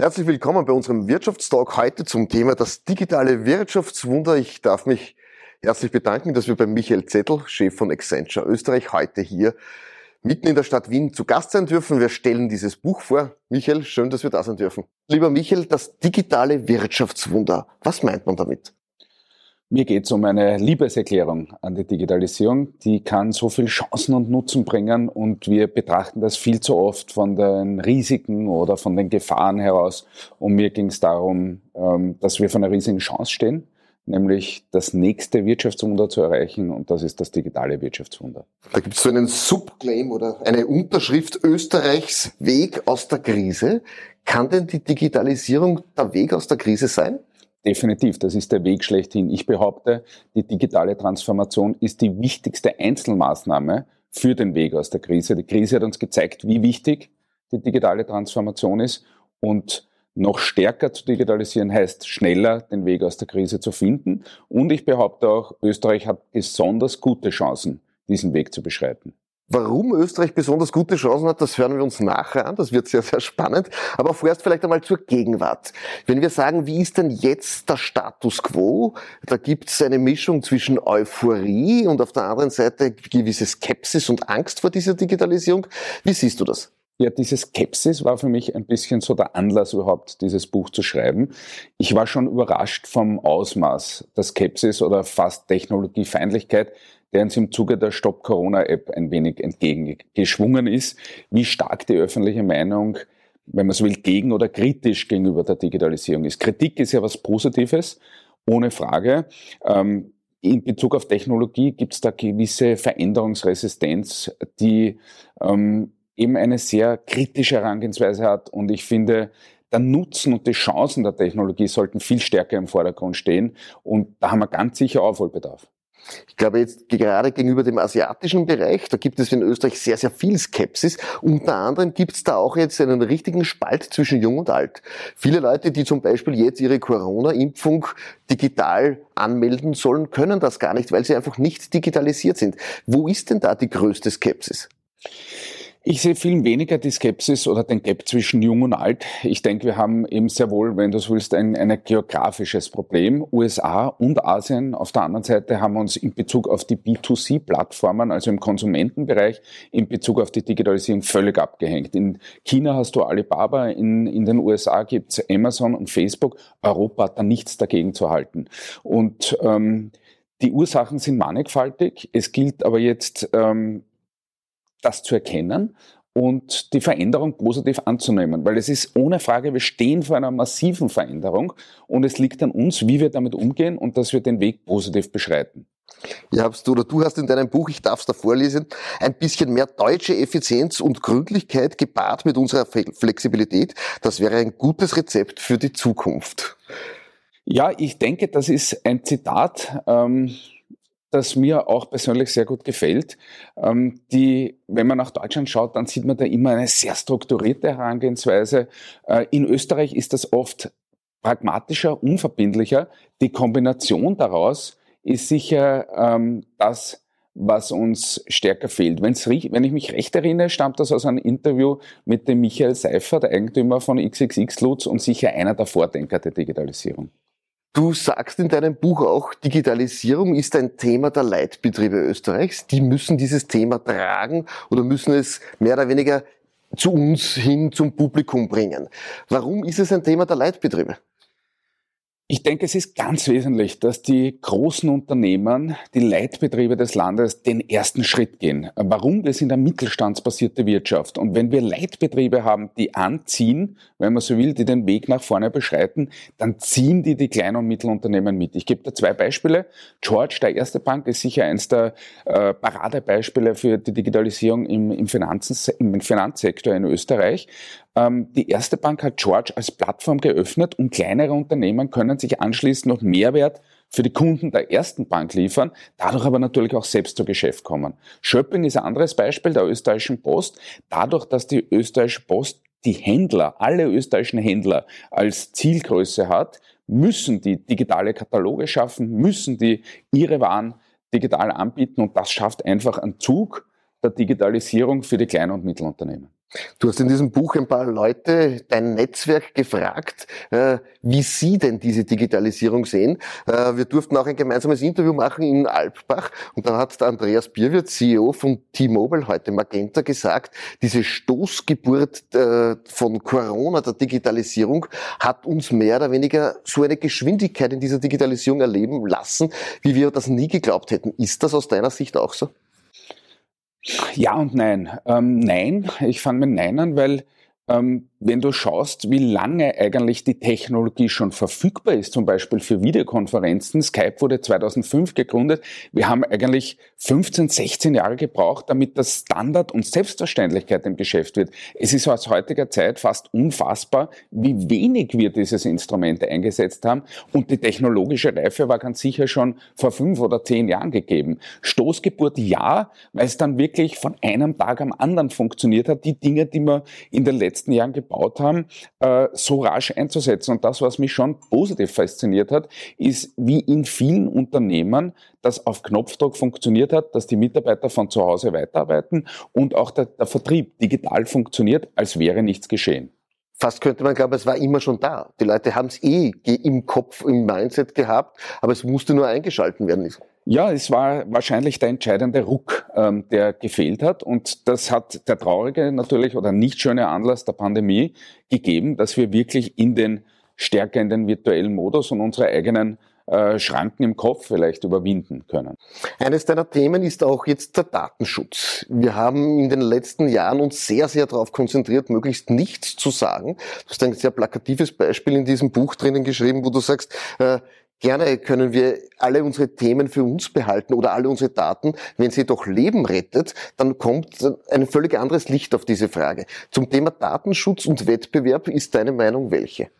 Herzlich willkommen bei unserem Wirtschaftstalk heute zum Thema das digitale Wirtschaftswunder. Ich darf mich herzlich bedanken, dass wir bei Michael Zettel, Chef von Accenture Österreich, heute hier mitten in der Stadt Wien zu Gast sein dürfen. Wir stellen dieses Buch vor. Michael, schön, dass wir da sein dürfen. Lieber Michael, das digitale Wirtschaftswunder. Was meint man damit? Mir geht es um eine Liebeserklärung an die Digitalisierung. Die kann so viel Chancen und Nutzen bringen und wir betrachten das viel zu oft von den Risiken oder von den Gefahren heraus. Und mir ging es darum, ähm, dass wir vor einer riesigen Chance stehen, nämlich das nächste Wirtschaftswunder zu erreichen und das ist das digitale Wirtschaftswunder. Da gibt es so einen Subclaim oder eine Unterschrift Österreichs Weg aus der Krise. Kann denn die Digitalisierung der Weg aus der Krise sein? Definitiv, das ist der Weg schlechthin. Ich behaupte, die digitale Transformation ist die wichtigste Einzelmaßnahme für den Weg aus der Krise. Die Krise hat uns gezeigt, wie wichtig die digitale Transformation ist und noch stärker zu digitalisieren heißt, schneller den Weg aus der Krise zu finden. Und ich behaupte auch, Österreich hat besonders gute Chancen, diesen Weg zu beschreiten. Warum Österreich besonders gute Chancen hat, das hören wir uns nachher an. Das wird sehr, sehr spannend. Aber vorerst vielleicht einmal zur Gegenwart. Wenn wir sagen, wie ist denn jetzt der Status quo? Da gibt es eine Mischung zwischen Euphorie und auf der anderen Seite gewisse Skepsis und Angst vor dieser Digitalisierung. Wie siehst du das? Ja, diese Skepsis war für mich ein bisschen so der Anlass überhaupt, dieses Buch zu schreiben. Ich war schon überrascht vom Ausmaß der Skepsis oder fast Technologiefeindlichkeit, der uns im Zuge der Stop Corona App ein wenig entgegengeschwungen ist, wie stark die öffentliche Meinung, wenn man so will, gegen oder kritisch gegenüber der Digitalisierung ist. Kritik ist ja was Positives, ohne Frage. Ähm, in Bezug auf Technologie gibt es da gewisse Veränderungsresistenz, die ähm, eben eine sehr kritische Herangehensweise hat. Und ich finde, der Nutzen und die Chancen der Technologie sollten viel stärker im Vordergrund stehen. Und da haben wir ganz sicher Aufholbedarf. Ich glaube jetzt gerade gegenüber dem asiatischen Bereich, da gibt es in Österreich sehr, sehr viel Skepsis. Unter anderem gibt es da auch jetzt einen richtigen Spalt zwischen Jung und Alt. Viele Leute, die zum Beispiel jetzt ihre Corona-Impfung digital anmelden sollen, können das gar nicht, weil sie einfach nicht digitalisiert sind. Wo ist denn da die größte Skepsis? Ich sehe viel weniger die Skepsis oder den Gap zwischen Jung und Alt. Ich denke, wir haben eben sehr wohl, wenn du so willst, ein, ein geografisches Problem. USA und Asien auf der anderen Seite haben uns in Bezug auf die B2C-Plattformen, also im Konsumentenbereich, in Bezug auf die Digitalisierung völlig abgehängt. In China hast du Alibaba, in, in den USA gibt's Amazon und Facebook. Europa hat da nichts dagegen zu halten. Und ähm, die Ursachen sind mannigfaltig. Es gilt aber jetzt ähm, das zu erkennen und die Veränderung positiv anzunehmen, weil es ist ohne Frage, wir stehen vor einer massiven Veränderung und es liegt an uns, wie wir damit umgehen und dass wir den Weg positiv beschreiten. Ja, hast du oder du hast in deinem Buch, ich darf es da vorlesen, ein bisschen mehr deutsche Effizienz und Gründlichkeit gepaart mit unserer Flexibilität. Das wäre ein gutes Rezept für die Zukunft. Ja, ich denke, das ist ein Zitat. Ähm, das mir auch persönlich sehr gut gefällt. Ähm, die, wenn man nach Deutschland schaut, dann sieht man da immer eine sehr strukturierte Herangehensweise. Äh, in Österreich ist das oft pragmatischer, unverbindlicher. Die Kombination daraus ist sicher ähm, das, was uns stärker fehlt. Wenn's, wenn ich mich recht erinnere, stammt das aus einem Interview mit dem Michael Seifer, der Eigentümer von XXX Lutz und sicher einer der Vordenker der Digitalisierung. Du sagst in deinem Buch auch, Digitalisierung ist ein Thema der Leitbetriebe Österreichs. Die müssen dieses Thema tragen oder müssen es mehr oder weniger zu uns hin zum Publikum bringen. Warum ist es ein Thema der Leitbetriebe? Ich denke, es ist ganz wesentlich, dass die großen Unternehmen, die Leitbetriebe des Landes den ersten Schritt gehen. Warum? Wir sind eine mittelstandsbasierte Wirtschaft. Und wenn wir Leitbetriebe haben, die anziehen, wenn man so will, die den Weg nach vorne beschreiten, dann ziehen die die kleinen und Mittelunternehmen mit. Ich gebe da zwei Beispiele. George, der erste Bank, ist sicher eins der äh, Paradebeispiele für die Digitalisierung im, im, im Finanzsektor in Österreich. Ähm, die erste Bank hat George als Plattform geöffnet und kleinere Unternehmen können sich anschließend noch Mehrwert für die Kunden der ersten Bank liefern, dadurch aber natürlich auch selbst zu Geschäft kommen. Shopping ist ein anderes Beispiel der österreichischen Post. Dadurch, dass die österreichische Post die Händler, alle österreichischen Händler als Zielgröße hat, müssen die digitale Kataloge schaffen, müssen die ihre Waren digital anbieten und das schafft einfach einen Zug der Digitalisierung für die kleinen und Mittelunternehmen. Du hast in diesem Buch ein paar Leute, dein Netzwerk gefragt, äh, wie sie denn diese Digitalisierung sehen. Äh, wir durften auch ein gemeinsames Interview machen in Alpbach und da hat der Andreas Bierwirt, CEO von T-Mobile, heute Magenta, gesagt, diese Stoßgeburt äh, von Corona, der Digitalisierung, hat uns mehr oder weniger so eine Geschwindigkeit in dieser Digitalisierung erleben lassen, wie wir das nie geglaubt hätten. Ist das aus deiner Sicht auch so? Ja und nein. Ähm, nein, ich fange mit Nein an, weil ähm, wenn du schaust, wie lange eigentlich die Technologie schon verfügbar ist, zum Beispiel für Videokonferenzen, Skype wurde 2005 gegründet, wir haben eigentlich 15, 16 Jahre gebraucht, damit das Standard und Selbstverständlichkeit im Geschäft wird. Es ist aus heutiger Zeit fast unfassbar, wie wenig wir dieses Instrument eingesetzt haben und die technologische Reife war ganz sicher schon vor fünf oder zehn Jahren gegeben. Stoßgeburt ja, weil es dann wirklich von einem Tag am anderen funktioniert hat, die Dinge, die wir in den letzten Jahren gebaut haben, äh, so rasch einzusetzen. Und das, was mich schon positiv fasziniert hat, ist, wie in vielen Unternehmen das auf Knopfdruck funktioniert hat, dass die Mitarbeiter von zu Hause weiterarbeiten und auch der, der Vertrieb digital funktioniert, als wäre nichts geschehen fast könnte man glauben, es war immer schon da. Die Leute haben es eh im Kopf, im Mindset gehabt, aber es musste nur eingeschalten werden. Ja, es war wahrscheinlich der entscheidende Ruck, ähm, der gefehlt hat. Und das hat der traurige natürlich oder nicht schöne Anlass der Pandemie gegeben, dass wir wirklich in den stärker in den virtuellen Modus und unsere eigenen äh, Schranken im Kopf vielleicht überwinden können. Eines deiner Themen ist auch jetzt der Datenschutz. Wir haben in den letzten Jahren uns sehr, sehr darauf konzentriert, möglichst nichts zu sagen. Du hast ein sehr plakatives Beispiel in diesem Buch drinnen geschrieben, wo du sagst, äh, Gerne können wir alle unsere Themen für uns behalten oder alle unsere Daten. Wenn sie doch Leben rettet, dann kommt ein völlig anderes Licht auf diese Frage. Zum Thema Datenschutz und Wettbewerb ist deine Meinung welche?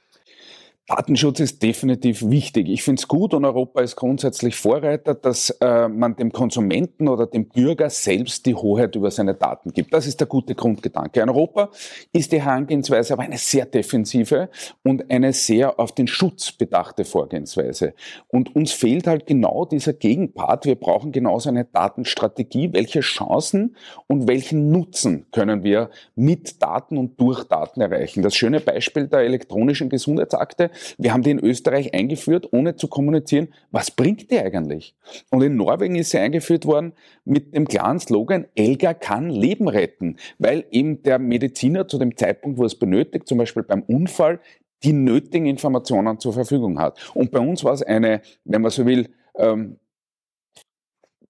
Datenschutz ist definitiv wichtig. Ich finde es gut und Europa ist grundsätzlich Vorreiter, dass äh, man dem Konsumenten oder dem Bürger selbst die Hoheit über seine Daten gibt. Das ist der gute Grundgedanke. In Europa ist die Herangehensweise aber eine sehr defensive und eine sehr auf den Schutz bedachte Vorgehensweise. Und uns fehlt halt genau dieser Gegenpart. Wir brauchen genauso eine Datenstrategie. Welche Chancen und welchen Nutzen können wir mit Daten und durch Daten erreichen? Das schöne Beispiel der elektronischen Gesundheitsakte wir haben die in Österreich eingeführt, ohne zu kommunizieren, was bringt die eigentlich? Und in Norwegen ist sie eingeführt worden mit dem klaren Slogan, Elga kann Leben retten, weil eben der Mediziner zu dem Zeitpunkt, wo es benötigt, zum Beispiel beim Unfall, die nötigen Informationen zur Verfügung hat. Und bei uns war es eine, wenn man so will, ähm,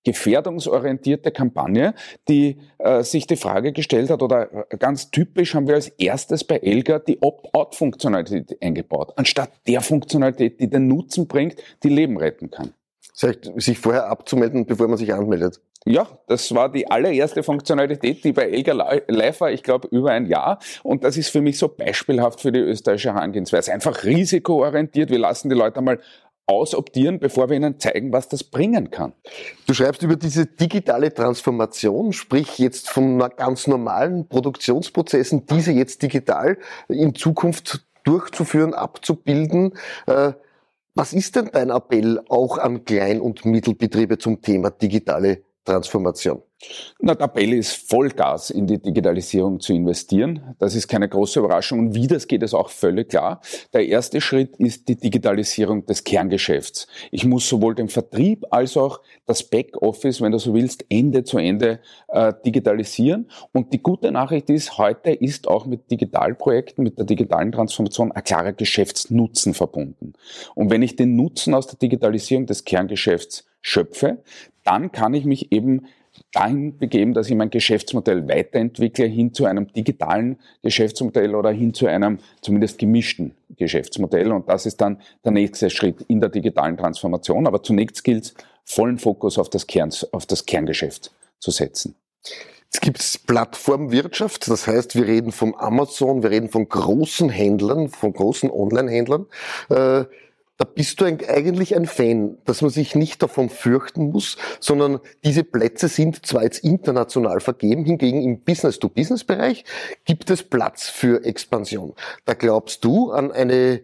gefährdungsorientierte Kampagne, die äh, sich die Frage gestellt hat, oder äh, ganz typisch haben wir als erstes bei Elga die Opt-out-Funktionalität eingebaut, anstatt der Funktionalität, die den Nutzen bringt, die Leben retten kann. Das heißt, sich vorher abzumelden, bevor man sich anmeldet. Ja, das war die allererste Funktionalität, die bei Elga live war, ich glaube, über ein Jahr. Und das ist für mich so beispielhaft für die österreichische Herangehensweise. Einfach risikoorientiert. Wir lassen die Leute mal ausoptieren, bevor wir ihnen zeigen, was das bringen kann. Du schreibst über diese digitale Transformation, sprich jetzt von ganz normalen Produktionsprozessen, diese jetzt digital in Zukunft durchzuführen, abzubilden. Äh, was ist denn dein Appell auch an Klein- und Mittelbetriebe zum Thema digitale Transformation? Na, der Appell ist Vollgas in die Digitalisierung zu investieren. Das ist keine große Überraschung. Und wie das geht, ist auch völlig klar. Der erste Schritt ist die Digitalisierung des Kerngeschäfts. Ich muss sowohl den Vertrieb als auch das Backoffice, wenn du so willst, Ende zu Ende äh, digitalisieren. Und die gute Nachricht ist, heute ist auch mit Digitalprojekten, mit der digitalen Transformation ein klarer Geschäftsnutzen verbunden. Und wenn ich den Nutzen aus der Digitalisierung des Kerngeschäfts schöpfe, dann kann ich mich eben dahin begeben, dass ich mein Geschäftsmodell weiterentwickle hin zu einem digitalen Geschäftsmodell oder hin zu einem zumindest gemischten Geschäftsmodell. Und das ist dann der nächste Schritt in der digitalen Transformation. Aber zunächst gilt es, vollen Fokus auf das, Kern, auf das Kerngeschäft zu setzen. Jetzt gibt Plattformwirtschaft, das heißt, wir reden von Amazon, wir reden von großen Händlern, von großen Online-Händlern. Äh, da bist du eigentlich ein Fan, dass man sich nicht davon fürchten muss, sondern diese Plätze sind zwar jetzt international vergeben, hingegen im Business-to-Business-Bereich gibt es Platz für Expansion. Da glaubst du an eine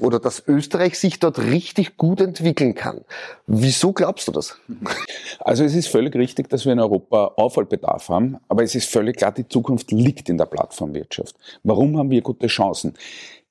oder dass Österreich sich dort richtig gut entwickeln kann. Wieso glaubst du das? Also es ist völlig richtig, dass wir in Europa Aufholbedarf haben, aber es ist völlig klar, die Zukunft liegt in der Plattformwirtschaft. Warum haben wir gute Chancen?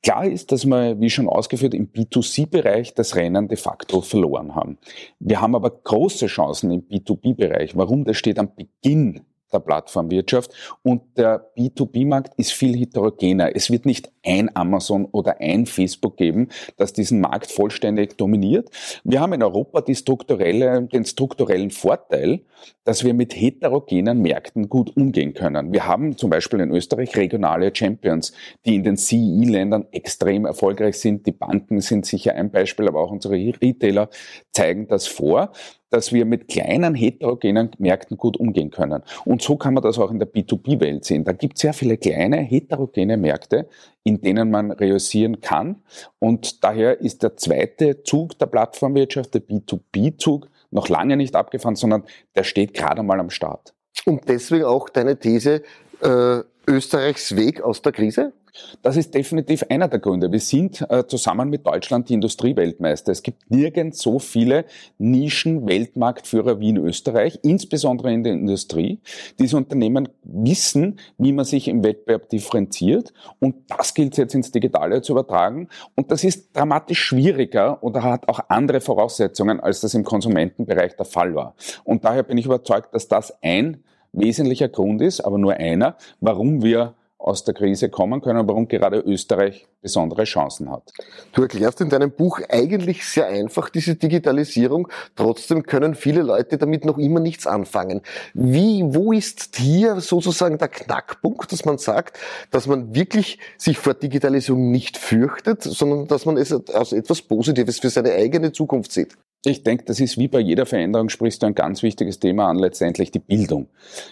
Klar ist, dass wir, wie schon ausgeführt, im B2C-Bereich das Rennen de facto verloren haben. Wir haben aber große Chancen im B2B-Bereich. Warum? Das steht am Beginn der Plattformwirtschaft und der B2B-Markt ist viel heterogener. Es wird nicht ein Amazon oder ein Facebook geben, das diesen Markt vollständig dominiert. Wir haben in Europa die strukturelle, den strukturellen Vorteil, dass wir mit heterogenen Märkten gut umgehen können. Wir haben zum Beispiel in Österreich regionale Champions, die in den CEE-Ländern extrem erfolgreich sind. Die Banken sind sicher ein Beispiel, aber auch unsere Retailer zeigen das vor dass wir mit kleinen heterogenen Märkten gut umgehen können. Und so kann man das auch in der B2B-Welt sehen. Da gibt es sehr viele kleine heterogene Märkte, in denen man realisieren kann. Und daher ist der zweite Zug der Plattformwirtschaft, der B2B-Zug, noch lange nicht abgefahren, sondern der steht gerade mal am Start. Und deswegen auch deine These, äh, Österreichs Weg aus der Krise? Das ist definitiv einer der Gründe. Wir sind äh, zusammen mit Deutschland die Industrieweltmeister. Es gibt nirgends so viele Nischen-Weltmarktführer wie in Österreich, insbesondere in der Industrie. Diese Unternehmen wissen, wie man sich im Wettbewerb differenziert und das gilt jetzt ins Digitale zu übertragen. Und das ist dramatisch schwieriger oder hat auch andere Voraussetzungen, als das im Konsumentenbereich der Fall war. Und daher bin ich überzeugt, dass das ein wesentlicher Grund ist, aber nur einer, warum wir aus der Krise kommen können, warum gerade Österreich besondere Chancen hat. Du erklärst in deinem Buch eigentlich sehr einfach diese Digitalisierung. Trotzdem können viele Leute damit noch immer nichts anfangen. Wie, wo ist hier sozusagen der Knackpunkt, dass man sagt, dass man wirklich sich vor Digitalisierung nicht fürchtet, sondern dass man es als etwas Positives für seine eigene Zukunft sieht? Ich denke, das ist wie bei jeder Veränderung, sprichst du ein ganz wichtiges Thema an, letztendlich die Bildung.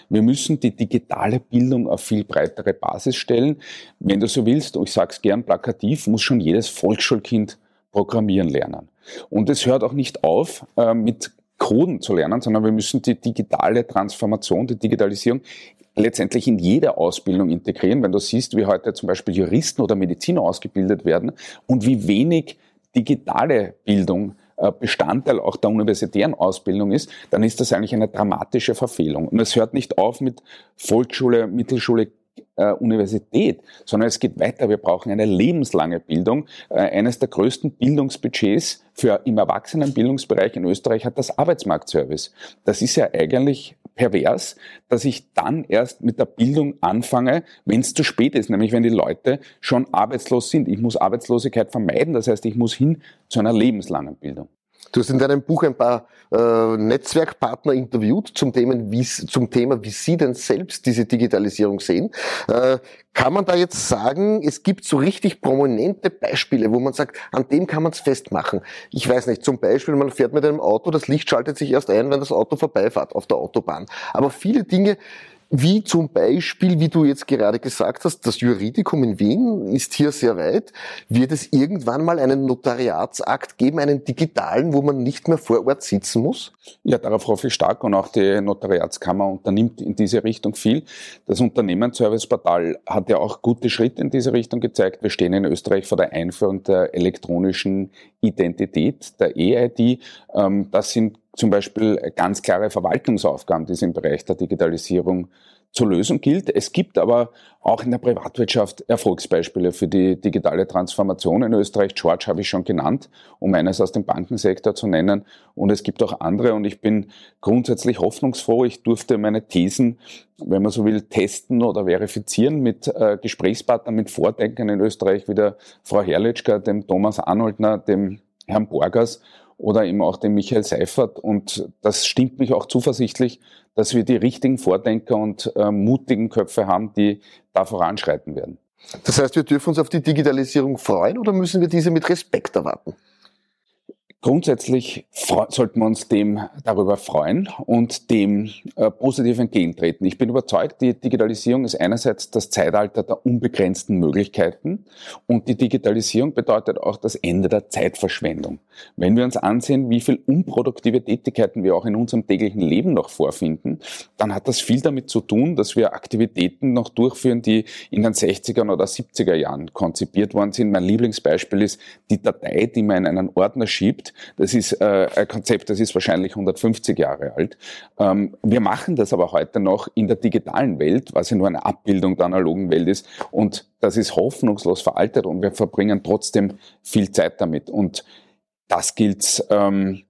Wir müssen die digitale Bildung auf viel breitere Basis stellen. Wenn du so willst, und ich sage es gern plakativ, muss schon jedes Volksschulkind programmieren lernen. Und es hört auch nicht auf äh, mit Coden zu lernen, sondern wir müssen die digitale Transformation, die Digitalisierung letztendlich in jede Ausbildung integrieren. Wenn du siehst, wie heute zum Beispiel Juristen oder Mediziner ausgebildet werden und wie wenig digitale Bildung Bestandteil auch der universitären Ausbildung ist, dann ist das eigentlich eine dramatische Verfehlung. Und es hört nicht auf mit Volksschule, Mittelschule, äh, Universität, sondern es geht weiter. Wir brauchen eine lebenslange Bildung. Äh, eines der größten Bildungsbudgets für im Erwachsenenbildungsbereich in Österreich hat das Arbeitsmarktservice. Das ist ja eigentlich pervers, dass ich dann erst mit der Bildung anfange, wenn es zu spät ist, nämlich wenn die Leute schon arbeitslos sind. Ich muss Arbeitslosigkeit vermeiden, das heißt, ich muss hin zu einer lebenslangen Bildung. Du hast in deinem Buch ein paar äh, Netzwerkpartner interviewt zum Thema, wie, zum Thema, wie sie denn selbst diese Digitalisierung sehen. Äh, kann man da jetzt sagen, es gibt so richtig prominente Beispiele, wo man sagt, an dem kann man es festmachen. Ich weiß nicht, zum Beispiel, man fährt mit einem Auto, das Licht schaltet sich erst ein, wenn das Auto vorbeifährt auf der Autobahn. Aber viele Dinge wie zum Beispiel, wie du jetzt gerade gesagt hast, das Juridikum in Wien ist hier sehr weit. Wird es irgendwann mal einen Notariatsakt geben, einen digitalen, wo man nicht mehr vor Ort sitzen muss? Ja, darauf hoffe ich stark und auch die Notariatskammer unternimmt in diese Richtung viel. Das Unternehmensserviceportal hat ja auch gute Schritte in diese Richtung gezeigt. Wir stehen in Österreich vor der Einführung der elektronischen Identität, der EID. Ähm, das sind zum Beispiel ganz klare Verwaltungsaufgaben, die es im Bereich der Digitalisierung zu lösen gilt. Es gibt aber auch in der Privatwirtschaft Erfolgsbeispiele für die digitale Transformation in Österreich. George habe ich schon genannt, um eines aus dem Bankensektor zu nennen. Und es gibt auch andere. Und ich bin grundsätzlich hoffnungsfroh. Ich durfte meine Thesen, wenn man so will, testen oder verifizieren mit äh, Gesprächspartnern, mit Vordenkern in Österreich, wie der Frau Herrlichka, dem Thomas Arnoldner, dem Herrn Borgers oder eben auch den Michael Seifert. Und das stimmt mich auch zuversichtlich, dass wir die richtigen Vordenker und äh, mutigen Köpfe haben, die da voranschreiten werden. Das heißt, wir dürfen uns auf die Digitalisierung freuen oder müssen wir diese mit Respekt erwarten? Grundsätzlich sollten wir uns dem darüber freuen und dem äh, positiv entgegentreten. Ich bin überzeugt, die Digitalisierung ist einerseits das Zeitalter der unbegrenzten Möglichkeiten und die Digitalisierung bedeutet auch das Ende der Zeitverschwendung. Wenn wir uns ansehen, wie viel unproduktive Tätigkeiten wir auch in unserem täglichen Leben noch vorfinden, dann hat das viel damit zu tun, dass wir Aktivitäten noch durchführen, die in den 60er oder 70er Jahren konzipiert worden sind. Mein Lieblingsbeispiel ist die Datei, die man in einen Ordner schiebt. Das ist äh, ein Konzept, das ist wahrscheinlich 150 Jahre alt. Ähm, wir machen das aber heute noch in der digitalen Welt, was ja nur eine Abbildung der analogen Welt ist. Und das ist hoffnungslos veraltet und wir verbringen trotzdem viel Zeit damit. Und das gilt ähm,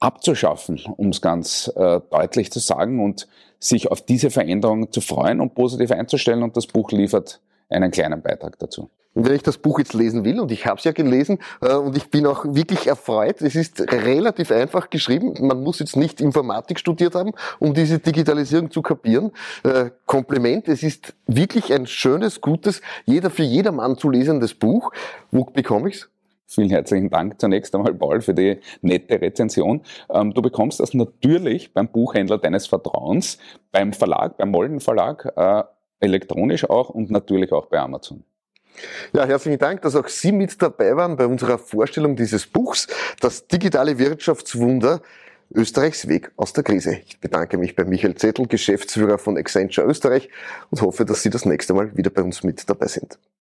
abzuschaffen, um es ganz äh, deutlich zu sagen und sich auf diese Veränderungen zu freuen und positiv einzustellen. Und das Buch liefert einen kleinen Beitrag dazu. Und wenn ich das Buch jetzt lesen will, und ich habe es ja gelesen, äh, und ich bin auch wirklich erfreut, es ist relativ einfach geschrieben. Man muss jetzt nicht Informatik studiert haben, um diese Digitalisierung zu kapieren. Äh, Kompliment, es ist wirklich ein schönes, gutes, jeder für jedermann zu lesendes Buch. Wo bekomme ich's? Vielen herzlichen Dank zunächst einmal, Paul, für die nette Rezension. Ähm, du bekommst das natürlich beim Buchhändler deines Vertrauens, beim Verlag, beim Molden Verlag, äh, elektronisch auch und natürlich auch bei Amazon. Ja, herzlichen Dank, dass auch Sie mit dabei waren bei unserer Vorstellung dieses Buchs, das digitale Wirtschaftswunder Österreichs Weg aus der Krise. Ich bedanke mich bei Michael Zettel, Geschäftsführer von Accenture Österreich und hoffe, dass Sie das nächste Mal wieder bei uns mit dabei sind.